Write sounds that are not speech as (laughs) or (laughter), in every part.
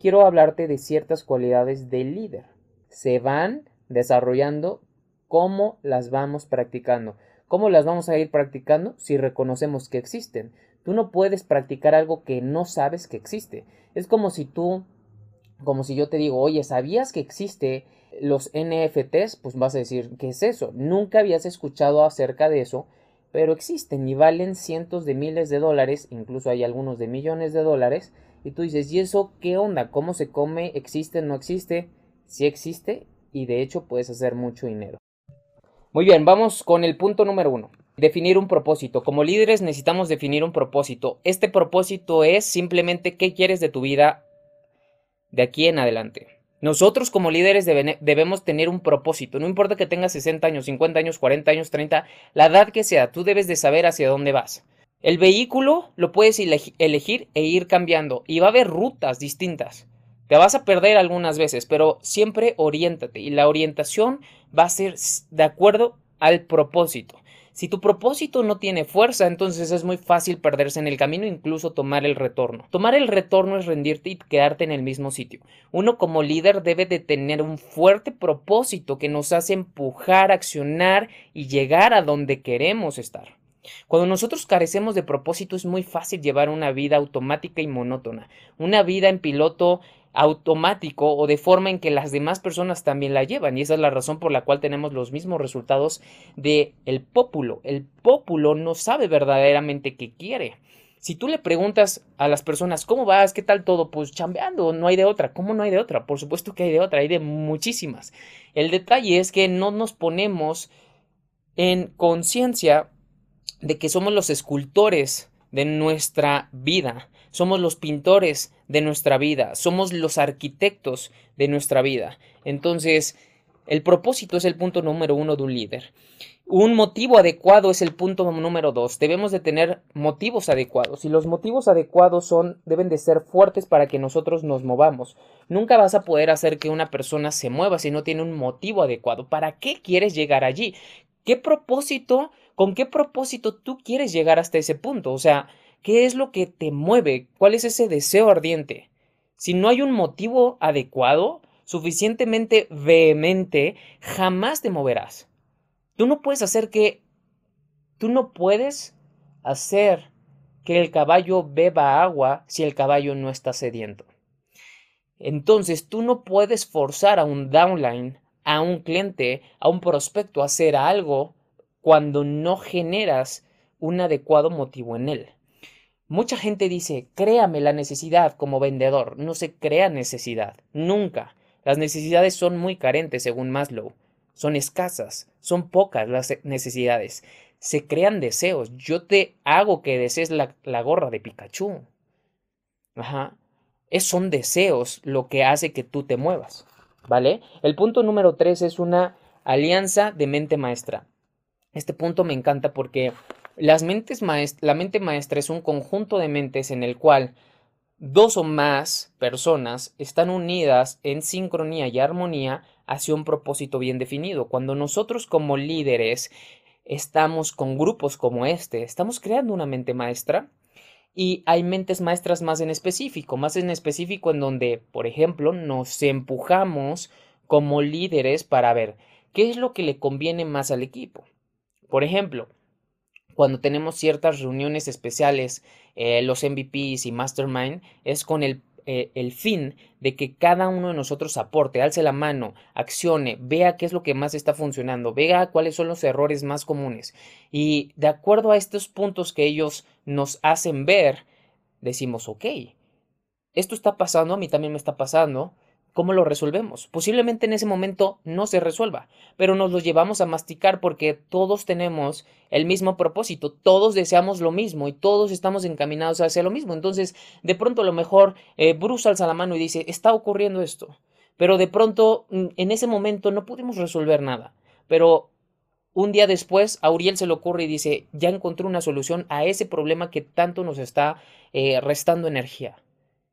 Quiero hablarte de ciertas cualidades del líder. Se van desarrollando cómo las vamos practicando. ¿Cómo las vamos a ir practicando si reconocemos que existen? Tú no puedes practicar algo que no sabes que existe. Es como si tú, como si yo te digo, oye, ¿sabías que existe los NFTs? Pues vas a decir, ¿qué es eso? Nunca habías escuchado acerca de eso, pero existen y valen cientos de miles de dólares, incluso hay algunos de millones de dólares, y tú dices, ¿y eso qué onda? ¿Cómo se come? ¿Existe? ¿No existe? Sí existe y de hecho puedes hacer mucho dinero. Muy bien, vamos con el punto número uno. Definir un propósito. Como líderes necesitamos definir un propósito. Este propósito es simplemente qué quieres de tu vida de aquí en adelante. Nosotros como líderes debemos tener un propósito. No importa que tengas 60 años, 50 años, 40 años, 30, la edad que sea, tú debes de saber hacia dónde vas. El vehículo lo puedes elegir e ir cambiando y va a haber rutas distintas. Te vas a perder algunas veces, pero siempre oriéntate y la orientación va a ser de acuerdo al propósito. Si tu propósito no tiene fuerza, entonces es muy fácil perderse en el camino, incluso tomar el retorno. Tomar el retorno es rendirte y quedarte en el mismo sitio. Uno como líder debe de tener un fuerte propósito que nos hace empujar, accionar y llegar a donde queremos estar. Cuando nosotros carecemos de propósito es muy fácil llevar una vida automática y monótona, una vida en piloto automático o de forma en que las demás personas también la llevan y esa es la razón por la cual tenemos los mismos resultados de el pópulo. El pópulo no sabe verdaderamente qué quiere. Si tú le preguntas a las personas, ¿cómo vas? ¿Qué tal todo? Pues chambeando, no hay de otra. ¿Cómo no hay de otra? Por supuesto que hay de otra, hay de muchísimas. El detalle es que no nos ponemos en conciencia de que somos los escultores de nuestra vida, somos los pintores de nuestra vida, somos los arquitectos de nuestra vida. Entonces, el propósito es el punto número uno de un líder. Un motivo adecuado es el punto número dos. Debemos de tener motivos adecuados y los motivos adecuados son deben de ser fuertes para que nosotros nos movamos. Nunca vas a poder hacer que una persona se mueva si no tiene un motivo adecuado. ¿Para qué quieres llegar allí? ¿Qué propósito ¿Con qué propósito tú quieres llegar hasta ese punto? O sea, ¿qué es lo que te mueve? ¿Cuál es ese deseo ardiente? Si no hay un motivo adecuado, suficientemente vehemente, jamás te moverás. Tú no puedes hacer que... Tú no puedes hacer que el caballo beba agua si el caballo no está sediento. Entonces tú no puedes forzar a un downline, a un cliente, a un prospecto a hacer algo cuando no generas un adecuado motivo en él. Mucha gente dice, créame la necesidad como vendedor. No se crea necesidad, nunca. Las necesidades son muy carentes según Maslow. Son escasas, son pocas las necesidades. Se crean deseos. Yo te hago que desees la, gorra de Pikachu. Ajá. Es, son deseos lo que hace que tú te muevas. ¿Vale? El punto número tres es una alianza de mente maestra. Este punto me encanta porque las mentes la mente maestra es un conjunto de mentes en el cual dos o más personas están unidas en sincronía y armonía hacia un propósito bien definido. Cuando nosotros como líderes estamos con grupos como este, estamos creando una mente maestra y hay mentes maestras más en específico, más en específico en donde, por ejemplo, nos empujamos como líderes para ver qué es lo que le conviene más al equipo. Por ejemplo, cuando tenemos ciertas reuniones especiales, eh, los MVPs y Mastermind, es con el, eh, el fin de que cada uno de nosotros aporte, alce la mano, accione, vea qué es lo que más está funcionando, vea cuáles son los errores más comunes. Y de acuerdo a estos puntos que ellos nos hacen ver, decimos, ok, esto está pasando, a mí también me está pasando, ¿Cómo lo resolvemos? Posiblemente en ese momento no se resuelva, pero nos lo llevamos a masticar porque todos tenemos el mismo propósito, todos deseamos lo mismo y todos estamos encaminados hacia lo mismo. Entonces, de pronto a lo mejor eh, Bruce alza la mano y dice, está ocurriendo esto, pero de pronto mm, en ese momento no pudimos resolver nada. Pero un día después, a Uriel se le ocurre y dice, ya encontré una solución a ese problema que tanto nos está eh, restando energía.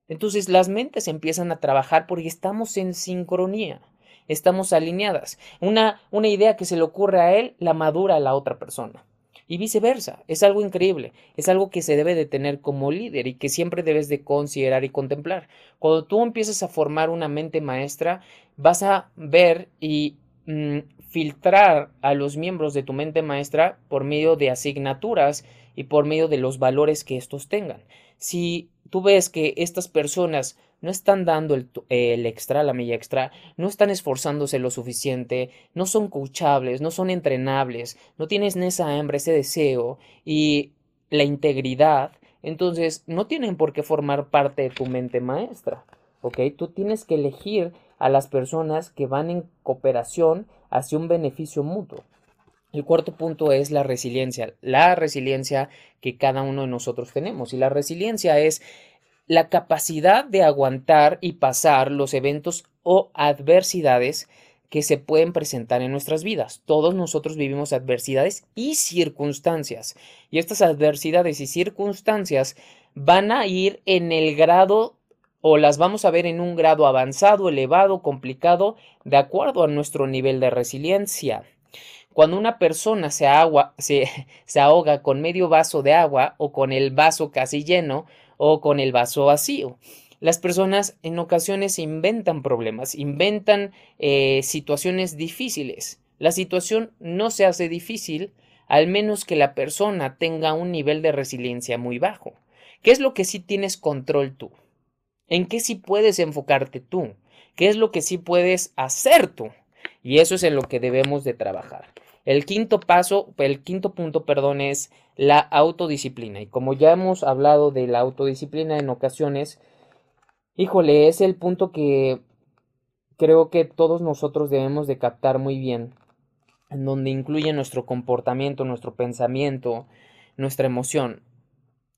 Entonces las mentes empiezan a trabajar porque estamos en sincronía, estamos alineadas. Una, una idea que se le ocurre a él la madura a la otra persona. Y viceversa, es algo increíble, es algo que se debe de tener como líder y que siempre debes de considerar y contemplar. Cuando tú empiezas a formar una mente maestra, vas a ver y mm, filtrar a los miembros de tu mente maestra por medio de asignaturas y por medio de los valores que estos tengan. Si tú ves que estas personas no están dando el, extra, la milla extra, no están esforzándose lo suficiente, no son coachables, no son entrenables, no tienes esa hambre, ese deseo y la integridad, entonces no tienen por qué formar parte de tu mente maestra, ¿ok? Tú tienes que elegir a las personas que van en cooperación hacia un beneficio mutuo. El cuarto punto es la resiliencia, la resiliencia que cada uno de nosotros tenemos. Y la resiliencia es la capacidad de aguantar y pasar los eventos o adversidades que se pueden presentar en nuestras vidas. Todos nosotros vivimos adversidades y circunstancias. Y estas adversidades y circunstancias van a ir en el grado o las vamos a ver en un grado avanzado, elevado, complicado, de acuerdo a nuestro nivel de resiliencia. Cuando una persona (laughs) se, ahoga con medio vaso de agua o con el vaso casi lleno o con el vaso vacío. Las personas en ocasiones inventan problemas, inventan eh, situaciones difíciles. La situación no se hace difícil al menos que la persona tenga un nivel de resiliencia muy bajo. ¿Qué es lo que sí tienes control tú? ¿En qué sí puedes enfocarte tú? ¿Qué es lo que sí puedes hacer tú? Y eso es en lo que debemos de trabajar. El quinto paso, el quinto punto, perdón, es la autodisciplina. Y como ya hemos hablado de la autodisciplina en ocasiones, híjole, es el punto que creo que todos nosotros debemos de captar muy bien, en donde incluye nuestro comportamiento, nuestro pensamiento, nuestra emoción.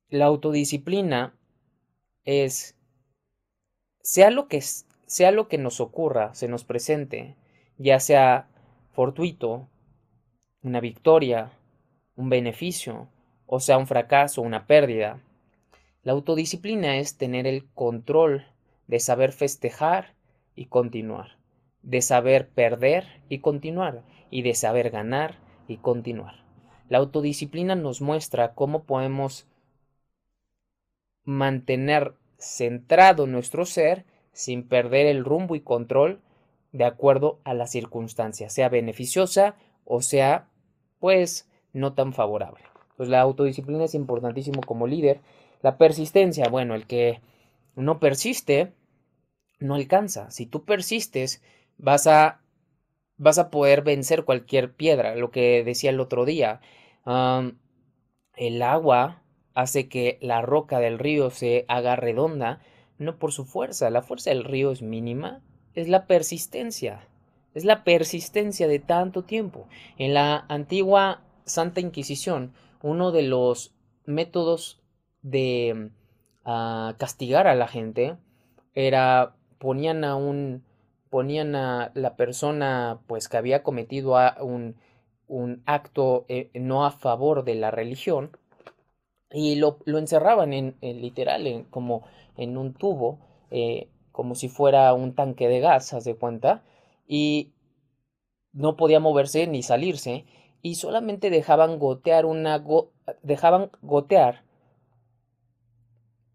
La autodisciplina es, sea lo que, sea lo que nos ocurra, se nos presente, ya sea fortuito, una victoria, un beneficio, o sea, un fracaso, una pérdida. La autodisciplina es tener el control de saber festejar y continuar, de saber perder y continuar, y de saber ganar y continuar. La autodisciplina nos muestra cómo podemos mantener centrado nuestro ser sin perder el rumbo y control de acuerdo a las circunstancias, sea beneficiosa o sea, pues, no tan favorable. Pues la autodisciplina es importantísimo como líder. La persistencia, bueno, el que no persiste, no alcanza. Si tú persistes, vas a, vas a poder vencer cualquier piedra. Lo que decía el otro día, el agua hace que la roca del río se haga redonda, no por su fuerza. La fuerza del río es mínima, es la persistencia. Es la persistencia de tanto tiempo. En la antigua Santa Inquisición, uno de los métodos de ah, castigar a la gente era ponían a un ponían a la persona pues que había cometido un, un acto eh, no a favor de la religión y lo, lo encerraban en, literal como en un tubo eh, como si fuera un tanque de gas, haz de cuenta, y no podía moverse ni salirse, y solamente dejaban gotear una dejaban gotear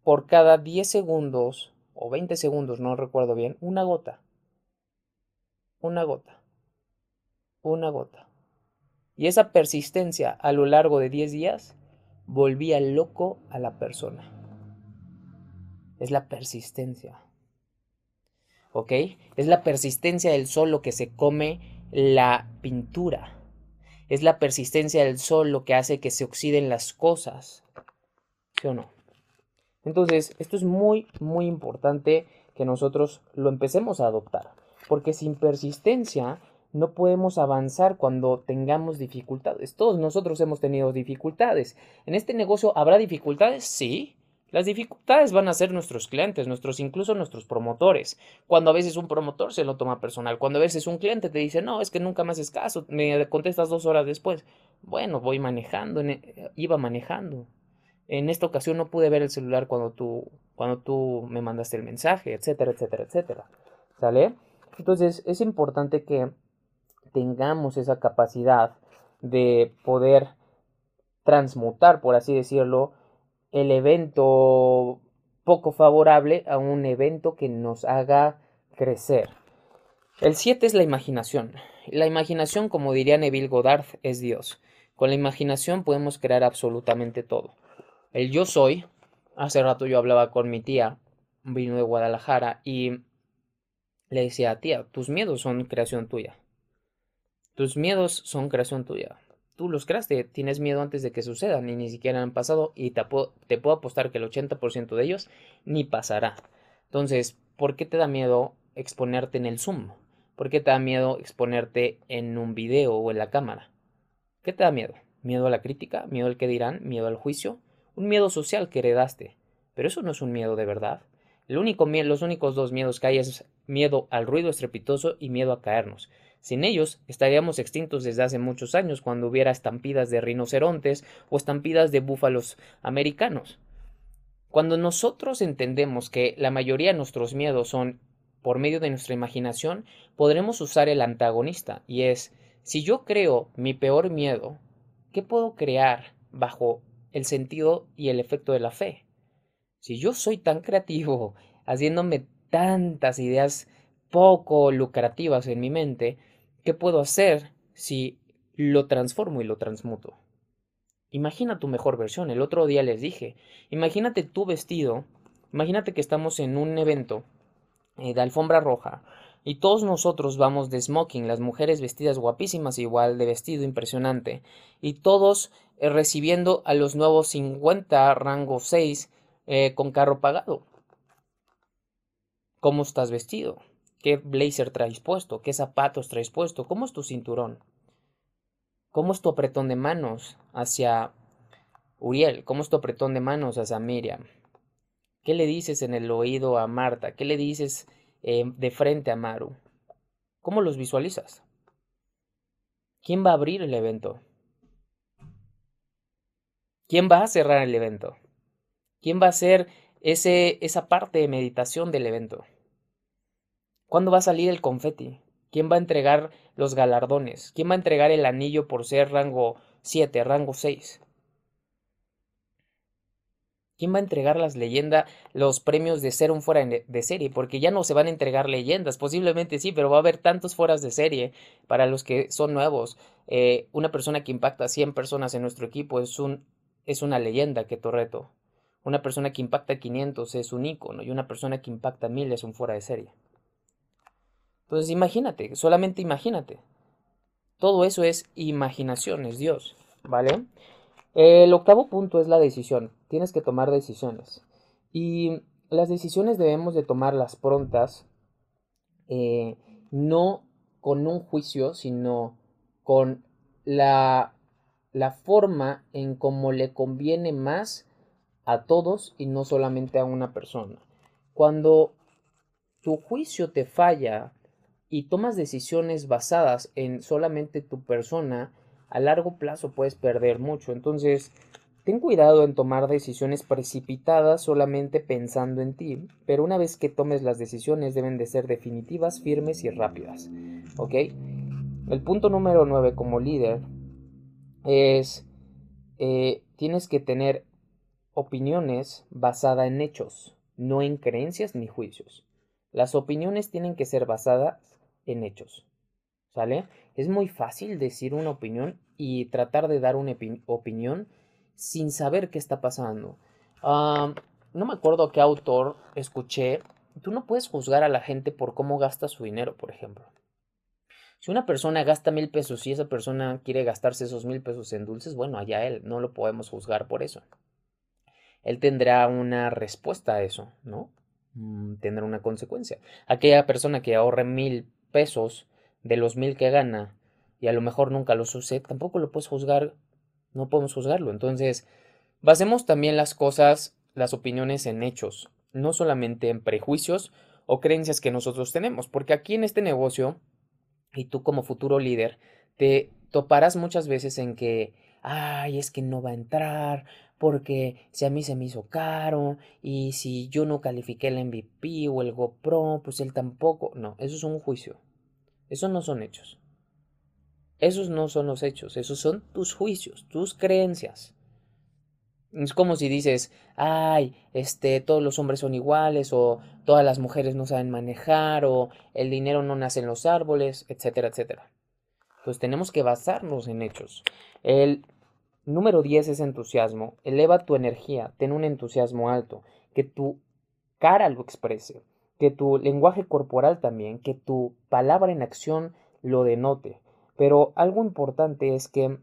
por cada 10 segundos o 20 segundos, no recuerdo bien, una gota. Una gota. Una gota. Y esa persistencia a lo largo de 10 días volvía loco a la persona. es la persistencia. ¿Ok? Es la persistencia del sol lo que se come la pintura. Es la persistencia del sol lo que hace que se oxiden las cosas. ¿Sí o no? Entonces, esto es muy, muy importante que nosotros lo empecemos a adoptar. Porque sin persistencia no podemos avanzar cuando tengamos dificultades. Todos nosotros hemos tenido dificultades. ¿En este negocio habrá dificultades? Sí. Las dificultades van a ser nuestros clientes, nuestros, incluso nuestros promotores. Cuando a veces un promotor se lo toma personal, cuando a veces un cliente te dice, no, es que nunca me haces caso, me contestas dos horas después. Bueno, voy manejando, e, iba manejando. En esta ocasión no pude ver el celular cuando tú, cuando tú me mandaste el mensaje, etcétera, etcétera, etcétera. ¿Sale? Entonces es importante que tengamos esa capacidad de poder transmutar, por así decirlo, el evento poco favorable a un evento que nos haga crecer. El 7 es la imaginación. La imaginación, como diría Neville Goddard, es Dios. Con la imaginación podemos crear absolutamente todo. El yo soy, hace rato yo hablaba con mi tía, vino de Guadalajara, y le decía, tía, tus miedos son creación tuya. Tus miedos son creación tuya. Tú los creaste, tienes miedo antes de que sucedan y ni siquiera han pasado y te, te puedo apostar que el 80% de ellos ni pasará. Entonces, ¿por qué te da miedo exponerte en el Zoom? ¿Por qué te da miedo exponerte en un video o en la cámara? ¿Qué te da miedo? ¿Miedo a la crítica? ¿Miedo al que dirán? ¿Miedo al juicio? Un miedo social que heredaste. Pero eso no es un miedo de verdad. El único, los únicos dos miedos que hay es miedo al ruido estrepitoso y miedo a caernos. Sin ellos, estaríamos extintos desde hace muchos años cuando hubiera estampidas de rinocerontes o estampidas de búfalos americanos. Cuando nosotros entendemos que la mayoría de nuestros miedos son por medio de nuestra imaginación, podremos usar el antagonista, y es, si yo creo mi peor miedo, ¿qué puedo crear bajo el sentido y el efecto de la fe? Si yo soy tan creativo, haciéndome tantas ideas poco lucrativas en mi mente, ¿Qué puedo hacer si lo transformo y lo transmuto? Imagina tu mejor versión. El otro día les dije, imagínate tu vestido, imagínate que estamos en un evento eh, de alfombra roja y todos nosotros vamos de smoking, las mujeres vestidas guapísimas igual, de vestido impresionante, y todos eh, recibiendo a los nuevos 50 rango 6 eh, con carro pagado. ¿Cómo estás vestido? ¿Qué blazer traes puesto? ¿Qué zapatos traes puesto? ¿Cómo es tu cinturón? ¿Cómo es tu apretón de manos hacia Uriel? ¿Cómo es tu apretón de manos hacia Miriam? ¿Qué le dices en el oído a Marta? ¿Qué le dices eh, de frente a Maru? ¿Cómo los visualizas? ¿Quién va a abrir el evento? ¿Quién va a cerrar el evento? ¿Quién va a hacer ese, esa parte de meditación del evento? ¿Cuándo va a salir el confeti? ¿Quién va a entregar los galardones? ¿Quién va a entregar el anillo por ser rango 7, rango 6? ¿Quién va a entregar las leyendas, los premios de ser un fuera de serie? Porque ya no se van a entregar leyendas, posiblemente sí, pero va a haber tantos fueras de serie para los que son nuevos. Eh, una persona que impacta a 100 personas en nuestro equipo es, un, es una leyenda que reto. Una persona que impacta a 500 es un ícono y una persona que impacta a 1000 es un fuera de serie. Entonces imagínate, solamente imagínate. Todo eso es imaginación, es Dios, ¿vale? El octavo punto es la decisión. Tienes que tomar decisiones. Y las decisiones debemos de tomarlas prontas, eh, no con un juicio, sino con la, la forma en cómo le conviene más a todos y no solamente a una persona. Cuando tu juicio te falla y tomas decisiones basadas en solamente tu persona, a largo plazo puedes perder mucho. Entonces, ten cuidado en tomar decisiones precipitadas solamente pensando en ti, pero una vez que tomes las decisiones deben de ser definitivas, firmes y rápidas. ¿Ok? El punto número 9 como líder es, eh, tienes que tener opiniones basadas en hechos, no en creencias ni juicios. Las opiniones tienen que ser basadas en hechos. ¿Sale? Es muy fácil decir una opinión y tratar de dar una opinión sin saber qué está pasando. no me acuerdo qué autor escuché, tú no puedes juzgar a la gente por cómo gasta su dinero, por ejemplo. Si una persona gasta mil pesos y esa persona quiere gastarse esos mil pesos en dulces, bueno, allá él, no lo podemos juzgar por eso. Él tendrá una respuesta a eso, ¿no? Mm, tendrá una consecuencia. Aquella persona que ahorre mil pesos de los mil que gana y a lo mejor nunca los use, tampoco lo puedes juzgar, no podemos juzgarlo. Entonces, basemos también las cosas, las opiniones en hechos, no solamente en prejuicios o creencias que nosotros tenemos, porque aquí en este negocio, y tú como futuro líder, te toparás muchas veces en que, ay, es que no va a entrar, porque si a mí se me hizo caro y si yo no califiqué el MVP o el GoPro, pues él tampoco. No, eso es un juicio. Esos no son hechos. Esos no son los hechos, esos son tus juicios, tus creencias. Es como si dices, ay, este, todos los hombres son iguales, o todas las mujeres no saben manejar, o el dinero no nace en los árboles, etcétera, etcétera. Pues tenemos que basarnos en hechos. El Número 10 es entusiasmo. Eleva tu energía, ten un entusiasmo alto, que tu cara lo exprese, que tu lenguaje corporal también, que tu palabra en acción lo denote. Pero algo importante es que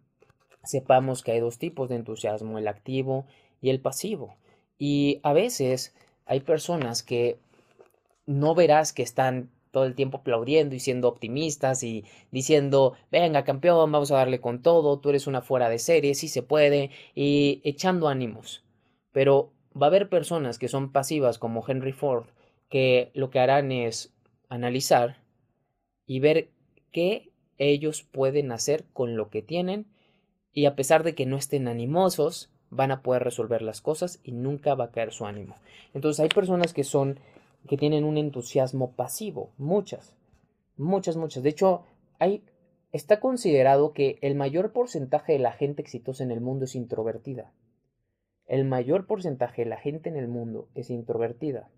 sepamos que hay dos tipos de entusiasmo, el activo y el pasivo. Y a veces hay personas que no verás que están todo el tiempo aplaudiendo y siendo optimistas y diciendo, venga campeón, vamos a darle con todo, tú eres una fuera de serie, sí se puede, y echando ánimos. Pero va a haber personas que son pasivas como Henry Ford, que lo que harán es analizar y ver qué ellos pueden hacer con lo que tienen y a pesar de que no estén animosos, van a poder resolver las cosas y nunca va a caer su ánimo. Entonces hay personas que son que tienen un entusiasmo pasivo, muchas, muchas, muchas. De hecho, hay, está considerado que el mayor porcentaje de la gente exitosa en el mundo es introvertida. El mayor porcentaje de la gente en el mundo es introvertida.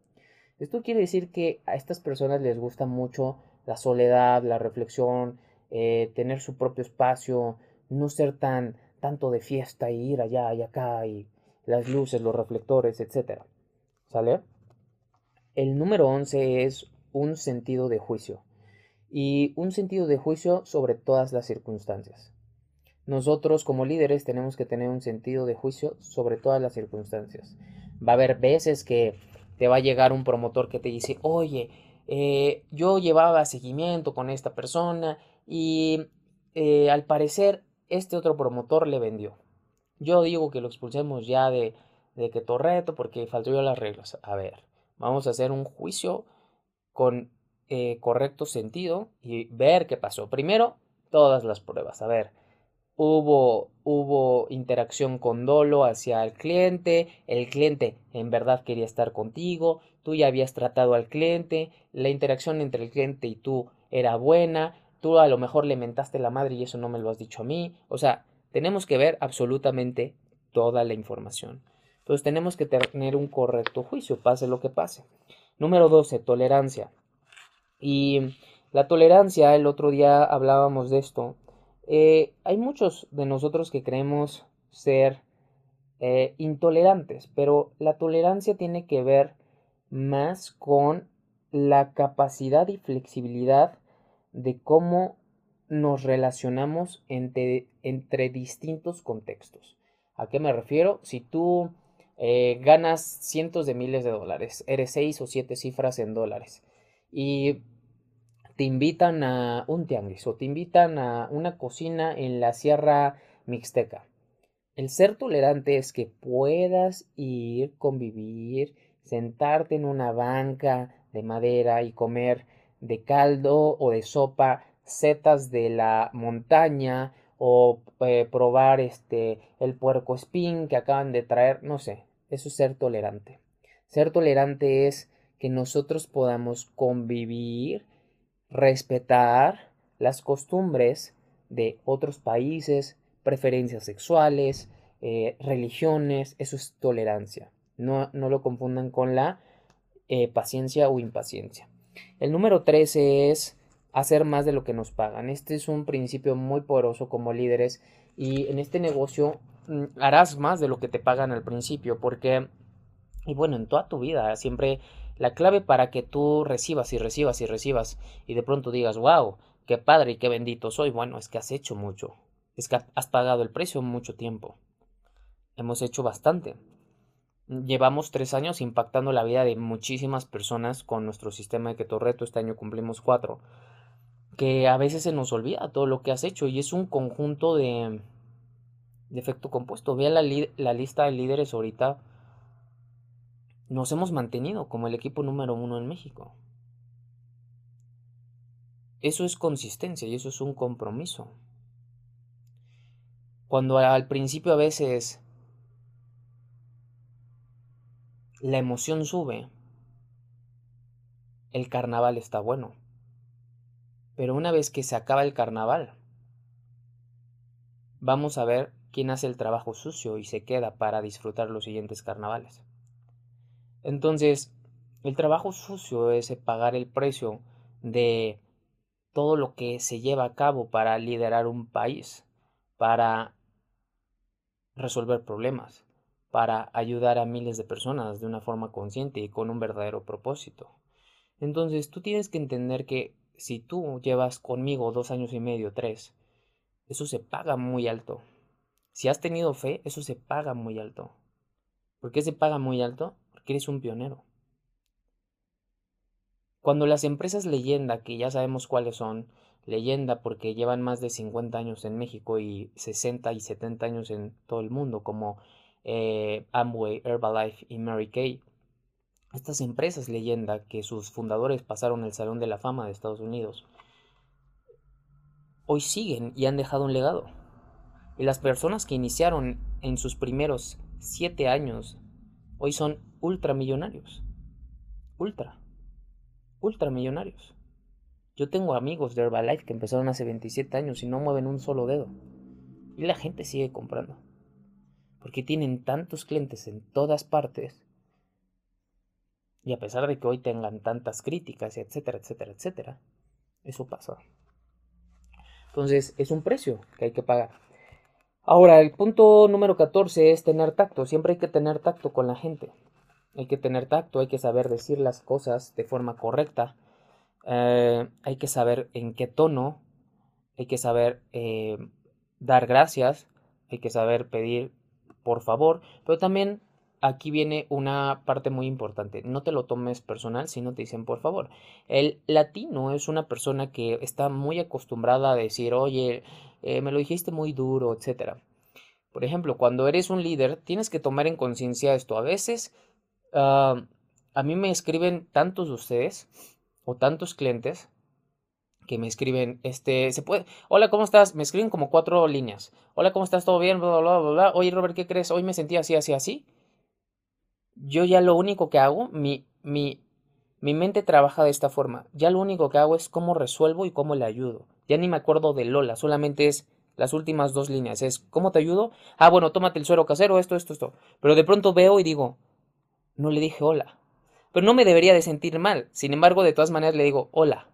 Esto quiere decir que a estas personas les gusta mucho la soledad, la reflexión, eh, tener su propio espacio, no ser tan tanto de fiesta y ir allá y acá y las luces, los reflectores, etc. ¿Sale? El número 11 es un sentido de juicio y un sentido de juicio sobre todas las circunstancias. Nosotros como líderes tenemos que tener un sentido de juicio sobre todas las circunstancias. Va a haber veces que te va a llegar un promotor que te dice, oye, eh, yo llevaba seguimiento con esta persona y eh, al parecer este otro promotor le vendió. Yo digo que lo expulsemos ya de, de que Torreto porque faltó las reglas. A ver, Vamos a hacer un juicio con eh, correcto sentido y ver qué pasó. Primero, todas las pruebas. A ver, hubo, hubo interacción con dolo hacia el cliente, el cliente en verdad quería estar contigo, tú ya habías tratado al cliente, la interacción entre el cliente y tú era buena, tú a lo mejor le mentaste la madre y eso no me lo has dicho a mí. O sea, tenemos que ver absolutamente toda la información. Entonces tenemos que tener un correcto juicio, pase lo que pase. Número 12, tolerancia. Y la tolerancia, el otro día hablábamos de esto. Eh, hay muchos de nosotros que creemos ser eh, intolerantes, pero la tolerancia tiene que ver más con la capacidad y flexibilidad de cómo nos relacionamos entre, entre distintos contextos. ¿A qué me refiero? Si tú eh, ganas cientos de miles de dólares, eres seis o siete cifras en dólares y te invitan a un tianguis o te invitan a una cocina en la Sierra Mixteca. El ser tolerante es que puedas ir, convivir, sentarte en una banca de madera y comer de caldo o de sopa setas de la montaña o eh, probar este el puerco espín que acaban de traer, no sé, eso es ser tolerante. Ser tolerante es que nosotros podamos convivir, respetar las costumbres de otros países, preferencias sexuales, eh, religiones, eso es tolerancia. No, no lo confundan con la eh, paciencia o impaciencia. El número 13 es hacer más de lo que nos pagan. Este es un principio muy poderoso como líderes y en este negocio mm, harás más de lo que te pagan al principio porque Y bueno, en toda tu vida, siempre la clave para que tú recibas y recibas y recibas y de pronto digas, wow, qué padre y qué bendito soy, bueno, es que has hecho mucho, es que has pagado el precio mucho tiempo. Hemos hecho bastante. Llevamos tres años impactando la vida de muchísimas personas con nuestro sistema de Keto Reto. Este año cumplimos cuatro. Que a veces se nos olvida todo lo que has hecho y es un conjunto de, de efecto compuesto. Vea la, la lista de líderes ahorita nos hemos mantenido como el equipo número uno en México. Eso es consistencia y eso es un compromiso. Cuando al principio a veces la emoción sube, el carnaval está bueno. Pero una vez que se acaba el carnaval, vamos a ver quién hace el trabajo sucio y se queda para disfrutar los siguientes carnavales. Entonces, el trabajo sucio es pagar el precio de todo lo que se lleva a cabo para liderar un país, para resolver problemas, para ayudar a miles de personas de una forma consciente y con un verdadero propósito. Entonces, tú tienes que entender que si tú llevas conmigo dos años y medio, tres, eso se paga muy alto. Si has tenido fe, eso se paga muy alto. ¿Por qué se paga muy alto? que eres un pionero. Cuando las empresas leyenda, que ya sabemos cuáles son, leyenda porque llevan más de 50 años en México y 60 y 70 años en todo el mundo, como eh, Amway, Herbalife y Mary Kay. Estas empresas leyenda que sus fundadores pasaron el Salón de la Fama de Estados Unidos, hoy siguen y han dejado un legado. Y las personas que iniciaron en sus primeros siete años hoy son ultramillonarios. Ultra. Ultramillonarios. Yo tengo amigos de Herbalife que empezaron hace 27 años y no mueven un solo dedo. Y la gente sigue comprando. Porque tienen tantos clientes en todas partes. Y a pesar de que hoy tengan tantas críticas, etcétera, etcétera, etcétera, eso pasa. Entonces es un precio que hay que pagar. Ahora, el punto número 14 es tener tacto. Siempre hay que tener tacto con la gente. Hay que tener tacto, hay que saber decir las cosas de forma correcta. Eh, hay que saber en qué tono. Hay que saber eh, dar gracias. Hay que saber pedir por favor. Pero también aquí viene una parte muy importante. No te lo tomes personal si no te dicen por favor. El latino es una persona que está muy acostumbrada a decir, oye, eh, me lo dijiste muy duro, etc. Por ejemplo, cuando eres un líder, tienes que tomar en conciencia esto. A veces, ah, a mí me escriben tantos de ustedes o tantos clientes que me escriben, este, se puede, hola, ¿cómo estás? Me escriben como cuatro líneas. Hola, ¿cómo estás? ¿Todo bien? Bla, bla, bla, bla. Oye, Robert, ¿qué crees? Hoy me sentí así, así, así yo ya lo único que hago, mi, mi, mi mente trabaja de esta forma. Ya lo único que hago es cómo resuelvo y cómo le ayudo. Ya ni me acuerdo de Lola, solamente es las últimas dos líneas. Es ¿cómo te ayudo? Ah, bueno, tómate el suero casero, esto, esto, esto. Pero de pronto veo y digo, no le dije hola. Pero no me debería de sentir mal. Sin embargo, de todas maneras le digo hola.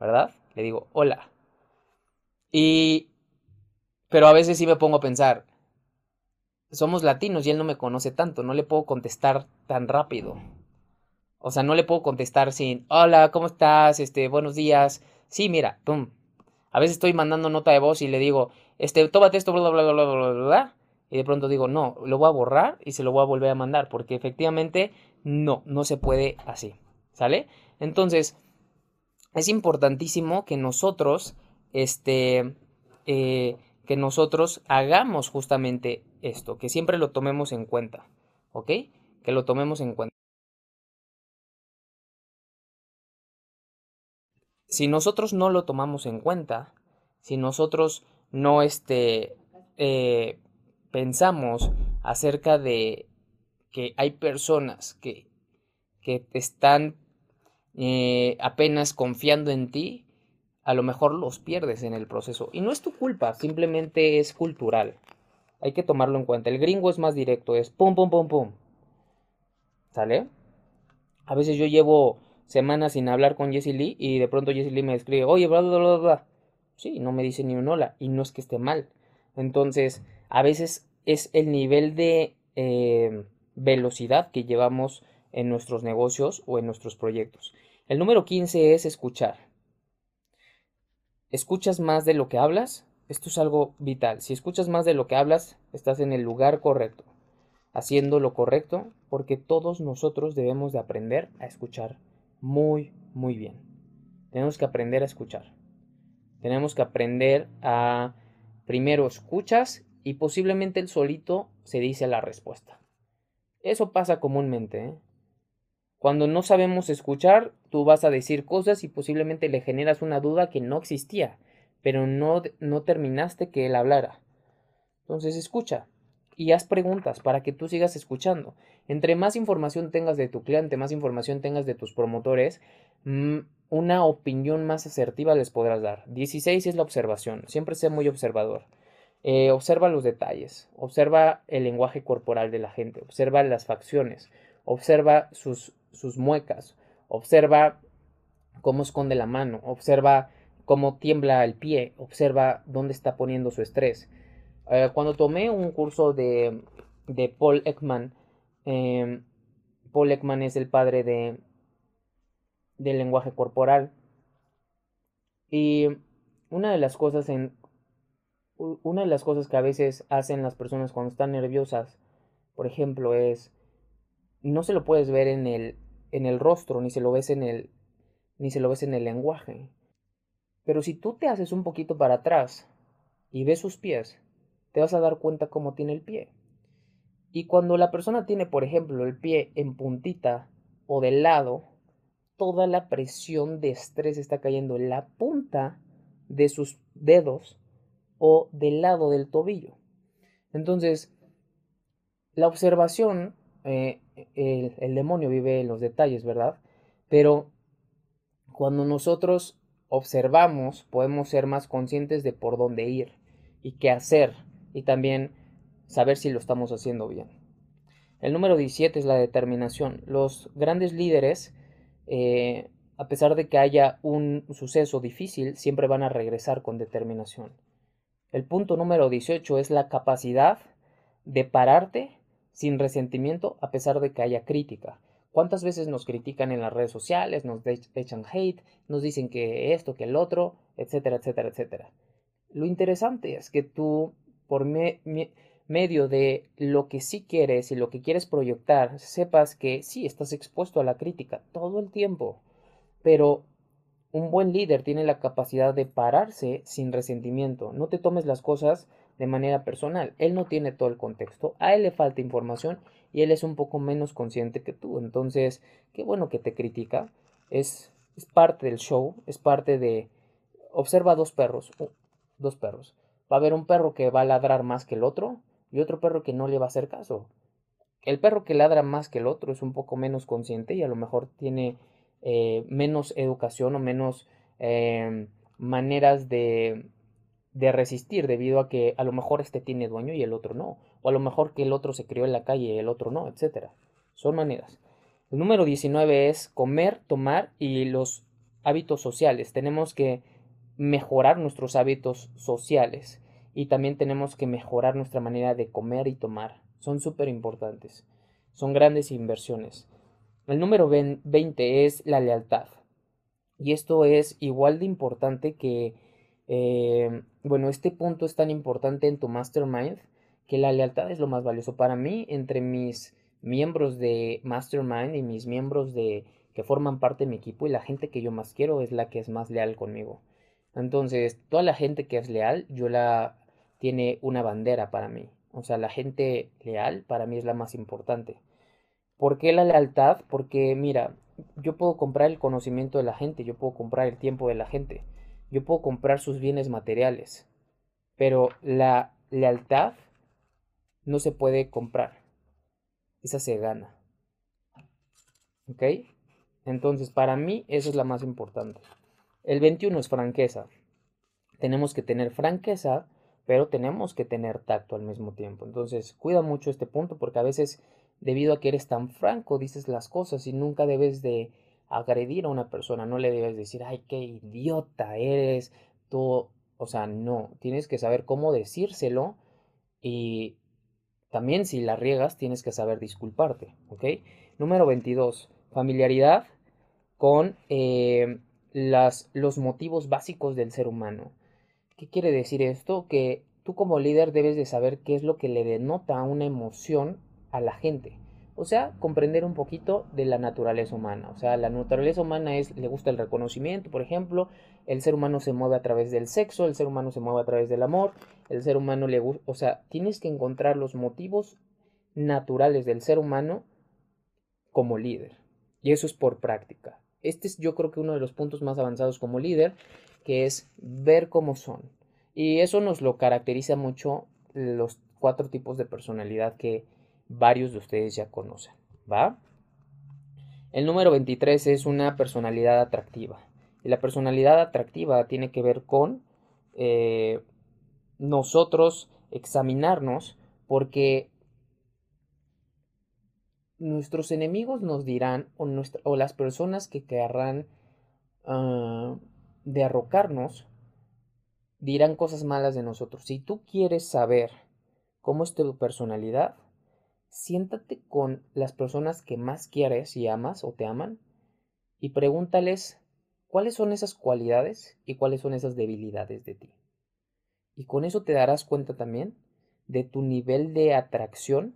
¿Verdad? Le digo hola. Y... Pero a veces sí me pongo a pensar, somos latinos y él no me conoce tanto, no le puedo contestar tan rápido. O sea, no le puedo contestar sin, hola, ¿cómo estás? Este, buenos días. Sí, mira, pum. A veces estoy mandando nota de voz y le digo, este, tómate esto, bla, bla, bla, bla, bla, bla, Y de pronto digo, no, lo voy a borrar y se lo voy a volver a mandar, porque efectivamente no, no se puede así. ¿Sale? Entonces, es importantísimo que nosotros, este, eh, que nosotros hagamos justamente esto, que siempre lo tomemos en cuenta, ¿ok? Que lo tomemos en cuenta. Si nosotros no lo tomamos en cuenta, si nosotros no este, eh, pensamos acerca de que hay personas que, que están eh, apenas confiando en ti, a lo mejor los pierdes en el proceso. Y no es tu culpa, simplemente es cultural. Hay que tomarlo en cuenta. El gringo es más directo, es pum, pum, pum, pum. ¿Sale? A veces yo llevo semanas sin hablar con Jessie Lee y de pronto Jessie Lee me escribe, oye, bla, bla, bla, bla. Sí, no me dice ni un hola y no es que esté mal. Entonces, a veces es el nivel de, eh, velocidad que llevamos en nuestros negocios o en nuestros proyectos. El número 15 es escuchar. ¿Escuchas más de lo que hablas? Esto es algo vital. Si escuchas más de lo que hablas, estás en el lugar correcto, haciendo lo correcto, porque todos nosotros debemos de aprender a escuchar muy, muy bien. Tenemos que aprender a escuchar. Tenemos que aprender a, primero escuchas y posiblemente el solito se dice la respuesta. Eso pasa comúnmente. ¿eh? Cuando no sabemos escuchar, tú vas a decir cosas y posiblemente le generas una duda que no existía pero no, no terminaste que él hablara. Entonces escucha y haz preguntas para que tú sigas escuchando. Entre más información tengas de tu cliente, más información tengas de tus promotores, mm, una opinión más asertiva les podrás dar. 16 es la observación. Siempre sé muy observador. Eh, observa los detalles, observa el lenguaje corporal de la gente, observa las facciones, observa sus, sus muecas, observa cómo esconde la mano, observa cómo tiembla el pie, observa dónde está poniendo su estrés. Eh, cuando tomé un curso de, Paul Ekman, em, Paul Ekman es el padre de, del lenguaje corporal. Y una de las cosas en una de las cosas que a veces hacen las personas cuando están nerviosas, por ejemplo, es no se lo puedes ver en el en el rostro, ni se lo ves en el ni se lo ves en el lenguaje. Pero si tú te haces un poquito para atrás y ves sus pies, te vas a dar cuenta cómo tiene el pie. Y cuando la persona tiene, por ejemplo, el pie en puntita o de lado, toda la presión de estrés está cayendo en la punta de sus dedos o del lado del tobillo. Entonces, la observación, eh, el, el demonio vive en los detalles, ¿verdad? Pero cuando nosotros observamos, podemos ser más conscientes de por dónde ir y qué hacer y también saber si lo estamos haciendo bien. El número 17 es la determinación. Los grandes líderes, eh, a pesar de que haya un suceso difícil, siempre van a regresar con determinación. El punto número 18 es la capacidad de pararte sin resentimiento a pesar de que haya crítica. ¿Cuántas veces nos critican en las redes sociales, nos echan hate, nos dicen que esto, que el otro, etcétera, etcétera, etcétera? Lo interesante es que tú, por medio de lo que sí quieres y lo que quieres proyectar, sepas que sí, estás expuesto a la crítica todo el tiempo, pero un buen líder tiene la capacidad de pararse sin resentimiento. No te tomes las cosas de manera personal. Él no tiene todo el contexto, a él le falta información y él es un poco menos consciente que tú. Entonces, qué bueno que te critica. Es, es parte del show, es parte de... Observa dos perros, dos perros. Va a haber un perro que va a ladrar más que el otro y otro perro que no le va a hacer caso. El perro que ladra más que el otro es un poco menos consciente y a lo mejor tiene eh, menos educación o menos eh, maneras de, de resistir debido a que a lo mejor este tiene dueño y el otro no, a lo mejor que el otro se crió en la calle y el otro no, etcétera. Son maneras. El número 19 es comer, tomar y los hábitos sociales. Tenemos que mejorar nuestros hábitos sociales y también tenemos que mejorar nuestra manera de comer y tomar. Son súper importantes. Son grandes inversiones. El número 20 es la lealtad. Y esto es igual de importante que eh, bueno, este punto es tan importante en tu mastermind que la lealtad es lo más valioso para mí entre mis miembros de mastermind y mis miembros de que forman parte de mi equipo y la gente que yo más quiero es la que es más leal conmigo. Entonces, toda la gente que es leal, yo la tiene una bandera para mí. O sea, la gente leal para mí es la más importante. ¿Por qué la lealtad? Porque mira, yo puedo comprar el conocimiento de la gente, yo puedo comprar el tiempo de la gente yo puedo comprar sus bienes materiales, pero la lealtad no se puede comprar. Esa se gana. ¿Ok? Entonces, para mí, eso es la más importante. El 21 es franqueza. Tenemos que tener franqueza, pero tenemos que tener tacto al mismo tiempo. Entonces, cuida mucho este punto porque a veces, debido a que eres tan franco, dices las cosas y nunca debes de agredir a una persona, no le debes decir, ay, qué idiota eres, tú, o sea, no, tienes que saber cómo decírselo y también si la riegas tienes que saber disculparte, ¿ok? Número 22, familiaridad con eh, las, los motivos básicos del ser humano. ¿Qué quiere decir esto? Que tú como líder debes de saber qué es lo que le denota una emoción a la gente. O sea, comprender un poquito de la naturaleza humana. O sea, la naturaleza humana es, le gusta el reconocimiento, por ejemplo, el ser humano se mueve a través del sexo, el ser humano se mueve a través del amor, el ser humano le gusta, o sea, tienes que encontrar los motivos naturales del ser humano como líder. Y eso es por práctica. Este es yo creo que uno de los puntos más avanzados como líder, que es ver cómo son. Y eso nos lo caracteriza mucho los cuatro tipos de personalidad que varios de ustedes ya conocen, ¿va? El número 23 es una personalidad atractiva. Y la personalidad atractiva tiene que ver con eh, nosotros examinarnos porque nuestros enemigos nos dirán o, las personas que querrán uh, derrocarnos dirán cosas malas de nosotros. Si tú quieres saber cómo es tu personalidad, siéntate con las personas que más quieres y amas o te aman y pregúntales cuáles son esas cualidades y cuáles son esas debilidades de ti. Y con eso te darás cuenta también de tu nivel de atracción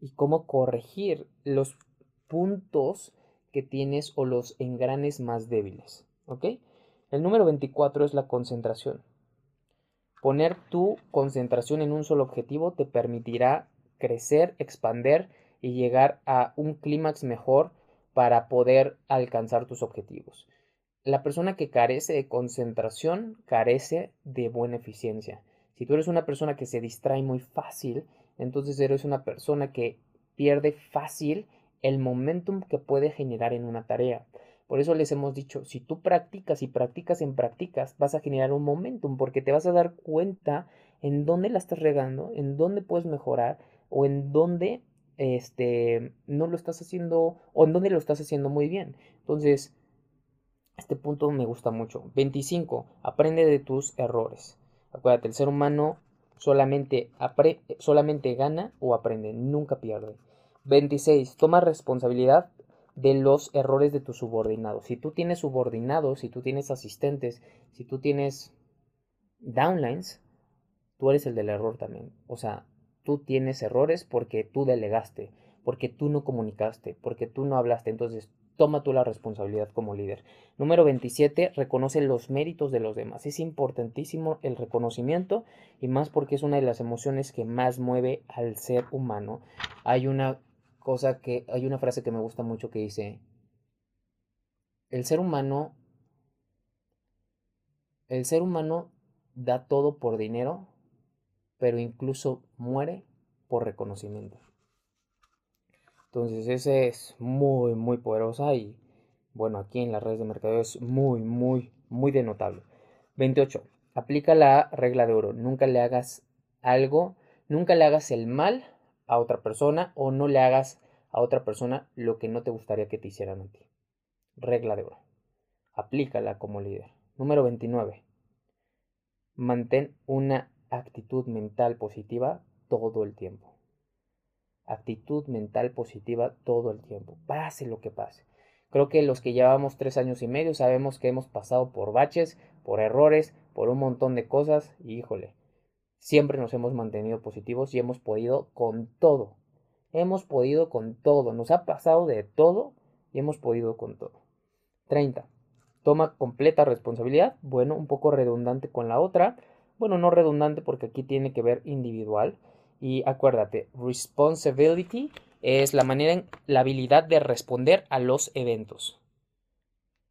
y cómo corregir los puntos que tienes o los engranes más débiles. ¿Ok? El número 24 es la concentración. Poner tu concentración en un solo objetivo te permitirá crecer, expander y llegar a un clímax mejor para poder alcanzar tus objetivos. La persona que carece de concentración carece de buena eficiencia. Si tú eres una persona que se distrae muy fácil, entonces eres una persona que pierde fácil el momentum que puede generar en una tarea. Por eso les hemos dicho, si tú practicas y practicas en prácticas, vas a generar un momentum porque te vas a dar cuenta en dónde la estás regando, en dónde puedes mejorar o en dónde este, no lo estás haciendo o en dónde lo estás haciendo muy bien. Entonces, este punto me gusta mucho. 25. Aprende de tus errores. Acuérdate, el ser humano solamente, solamente gana o aprende, nunca pierde. 26. Toma responsabilidad de los errores de tus subordinados. Si tú tienes subordinados, si tú tienes asistentes, si tú tienes downlines, tú eres el del error también. O sea, tú tienes errores porque tú delegaste, porque tú no comunicaste, porque tú no hablaste. Entonces, toma tú la responsabilidad como líder. Número 27, reconoce los méritos de los demás. Es importantísimo el reconocimiento y más porque es una de las emociones que más mueve al ser humano. Hay una cosa que, hay una frase que me gusta mucho que dice, el ser humano, el ser humano da todo por dinero pero incluso muere por reconocimiento. Entonces, ese es muy, muy poderosa y bueno, aquí en las redes de mercadeo es muy, muy, muy denotable. 28. Aplica la regla de oro. Nunca le hagas algo, nunca le hagas el mal a otra persona o no le hagas a otra persona lo que no te gustaría que te hicieran a ti. Regla de oro. Aplícala como líder. Número 29. Mantén una actitud mental positiva todo el tiempo. Actitud mental positiva todo el tiempo, pase lo que pase. Creo que los que llevamos tres años y medio sabemos que hemos pasado por baches, por errores, por un montón de cosas y híjole, siempre nos hemos mantenido positivos y hemos podido con todo. Hemos podido con todo, nos ha pasado de todo y hemos podido con todo. 30. Toma completa responsabilidad, bueno, un poco redundante con la otra, bueno, no redundante porque aquí tiene que ver individual. Y acuérdate, responsibility es la manera, la habilidad de responder a los eventos.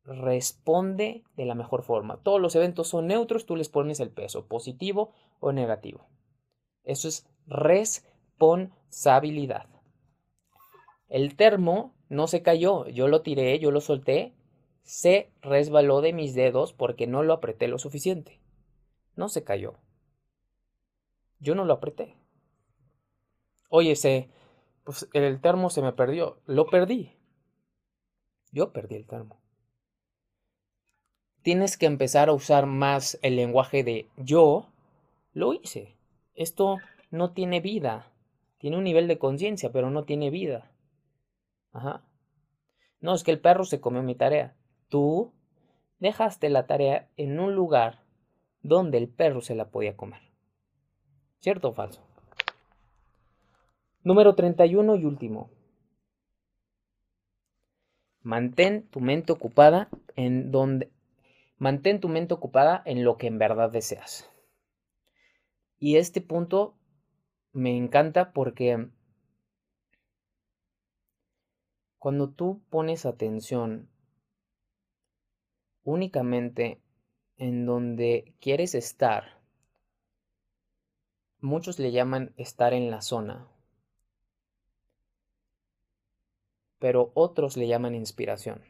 Responde de la mejor forma. Todos los eventos son neutros, tú les pones el peso, positivo o negativo. Eso es responsabilidad. El termo no se cayó, yo lo tiré, yo lo solté, se resbaló de mis dedos porque no lo apreté lo suficiente. No se cayó. Yo no lo apreté. Oye, se, pues el termo se me perdió. Lo perdí. Yo perdí el termo. Tienes que empezar a usar más el lenguaje de yo lo hice. Esto no tiene vida. Tiene un nivel de conciencia, pero no tiene vida. Ajá. No, es que el perro se comió mi tarea. Tú dejaste la tarea en un lugar donde el perro se la podía comer. ¿Cierto o falso? Número 31 y último. Mantén tu mente ocupada en donde mantén tu mente ocupada en lo que en verdad deseas. Y este punto me encanta porque cuando tú pones atención únicamente en donde quieres estar, muchos le llaman estar en la zona pero otros le llaman inspiración.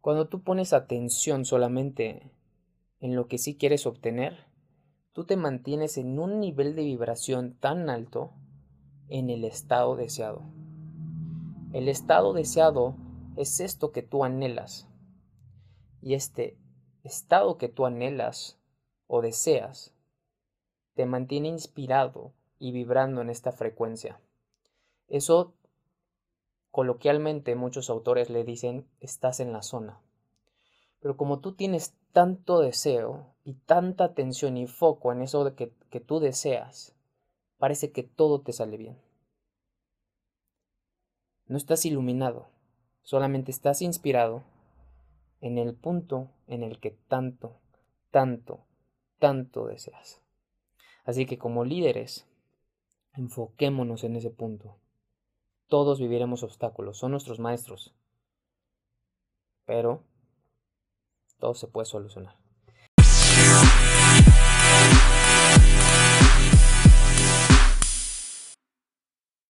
Cuando tú pones atención solamente en lo que sí quieres obtener, tú te mantienes en un nivel de vibración tan alto en el estado deseado. El estado deseado es esto que tú anhelas. Y este estado que tú anhelas o deseas te mantiene inspirado y vibrando en esta frecuencia. Eso coloquialmente muchos autores le dicen estás en la zona. Pero como tú tienes tanto deseo y tanta atención y foco en eso que tú deseas, parece que todo te sale bien. No estás iluminado, solamente estás inspirado en el punto en el que tanto, tanto, tanto deseas. Así que como líderes, enfoquémonos en ese punto. Todos viviremos obstáculos, son nuestros maestros. Pero todo se puede solucionar.